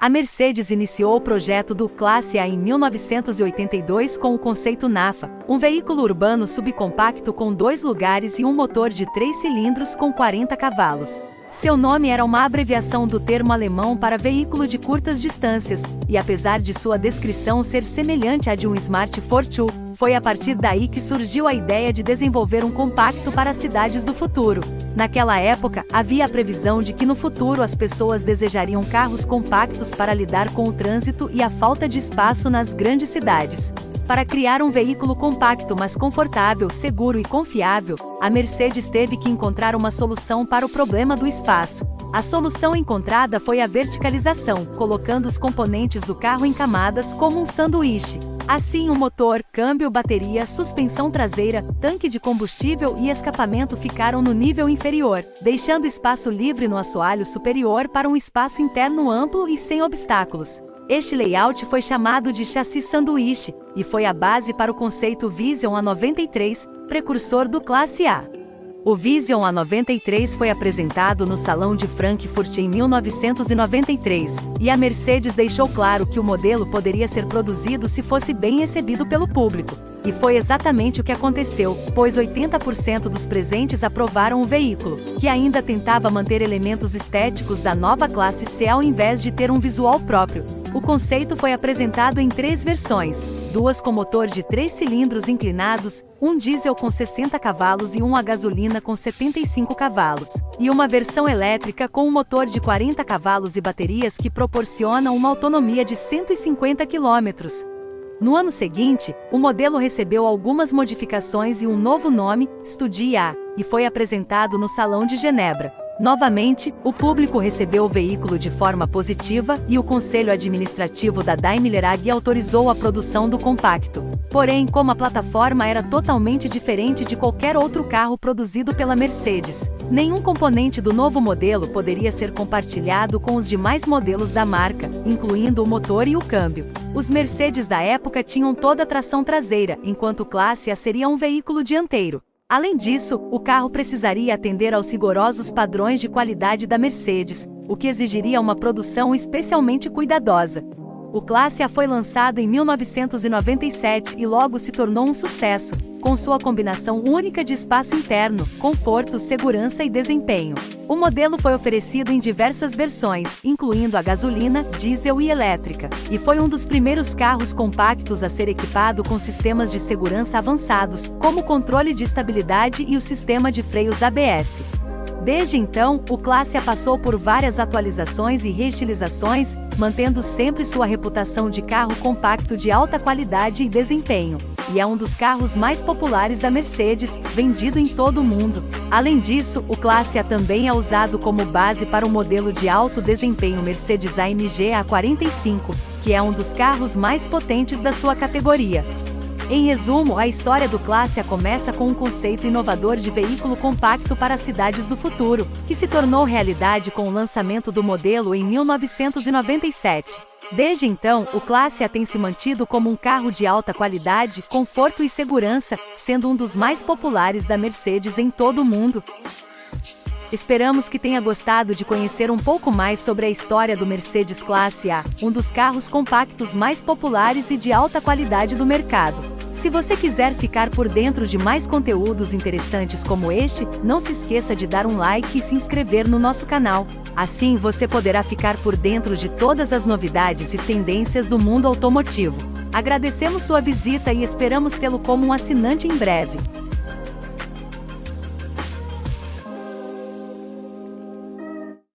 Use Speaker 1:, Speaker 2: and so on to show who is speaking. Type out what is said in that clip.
Speaker 1: A Mercedes iniciou o projeto do Classe A em 1982 com o conceito NAFA, um veículo urbano subcompacto com dois lugares e um motor de três cilindros com 40 cavalos. Seu nome era uma abreviação do termo alemão para veículo de curtas distâncias, e apesar de sua descrição ser semelhante à de um Smart Fortwo, foi a partir daí que surgiu a ideia de desenvolver um compacto para as cidades do futuro. Naquela época, havia a previsão de que no futuro as pessoas desejariam carros compactos para lidar com o trânsito e a falta de espaço nas grandes cidades. Para criar um veículo compacto mas confortável, seguro e confiável, a Mercedes teve que encontrar uma solução para o problema do espaço. A solução encontrada foi a verticalização, colocando os componentes do carro em camadas como um sanduíche. Assim, o motor, câmbio, bateria, suspensão traseira, tanque de combustível e escapamento ficaram no nível inferior, deixando espaço livre no assoalho superior para um espaço interno amplo e sem obstáculos. Este layout foi chamado de chassi sanduíche e foi a base para o conceito Vision A93, precursor do Classe A. O Vision A93 foi apresentado no Salão de Frankfurt em 1993, e a Mercedes deixou claro que o modelo poderia ser produzido se fosse bem recebido pelo público. E foi exatamente o que aconteceu, pois 80% dos presentes aprovaram o veículo, que ainda tentava manter elementos estéticos da nova classe C ao invés de ter um visual próprio. O conceito foi apresentado em três versões: duas com motor de três cilindros inclinados, um diesel com 60 cavalos e um a gasolina com 75 cavalos, e uma versão elétrica com um motor de 40 cavalos e baterias que proporcionam uma autonomia de 150 quilômetros. No ano seguinte, o modelo recebeu algumas modificações e um novo nome, Studia, e foi apresentado no Salão de Genebra. Novamente, o público recebeu o veículo de forma positiva e o Conselho Administrativo da Daimler AG autorizou a produção do compacto. Porém, como a plataforma era totalmente diferente de qualquer outro carro produzido pela Mercedes, nenhum componente do novo modelo poderia ser compartilhado com os demais modelos da marca, incluindo o motor e o câmbio. Os Mercedes da época tinham toda a tração traseira, enquanto Classe A seria um veículo dianteiro. Além disso, o carro precisaria atender aos rigorosos padrões de qualidade da Mercedes, o que exigiria uma produção especialmente cuidadosa. O Classe A foi lançado em 1997 e logo se tornou um sucesso, com sua combinação única de espaço interno, conforto, segurança e desempenho. O modelo foi oferecido em diversas versões, incluindo a gasolina, diesel e elétrica, e foi um dos primeiros carros compactos a ser equipado com sistemas de segurança avançados, como o controle de estabilidade e o sistema de freios ABS. Desde então, o Classe A passou por várias atualizações e reestilizações, mantendo sempre sua reputação de carro compacto de alta qualidade e desempenho. E é um dos carros mais populares da Mercedes, vendido em todo o mundo. Além disso, o Classe A também é usado como base para o modelo de alto desempenho Mercedes AMG A45, que é um dos carros mais potentes da sua categoria. Em resumo, a história do Classe A começa com um conceito inovador de veículo compacto para as cidades do futuro, que se tornou realidade com o lançamento do modelo em 1997. Desde então, o Classe A tem se mantido como um carro de alta qualidade, conforto e segurança, sendo um dos mais populares da Mercedes em todo o mundo. Esperamos que tenha gostado de conhecer um pouco mais sobre a história do Mercedes Classe A, um dos carros compactos mais populares e de alta qualidade do mercado. Se você quiser ficar por dentro de mais conteúdos interessantes como este, não se esqueça de dar um like e se inscrever no nosso canal. Assim você poderá ficar por dentro de todas as novidades e tendências do mundo automotivo. Agradecemos sua visita e esperamos tê-lo como um assinante em breve.